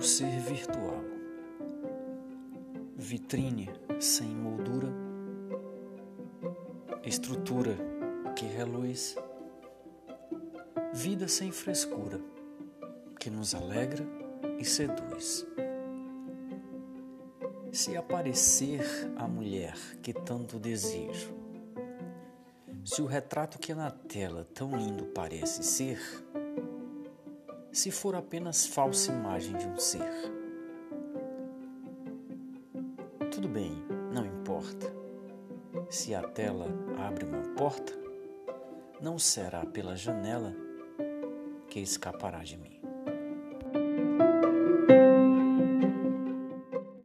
o ser virtual. Vitrine sem moldura, estrutura que reluz, vida sem frescura que nos alegra e seduz. Se aparecer a mulher que tanto desejo, se o retrato que na tela tão lindo parece ser, se for apenas falsa imagem de um ser. Tudo bem, não importa. Se a tela abre uma porta, não será pela janela que escapará de mim.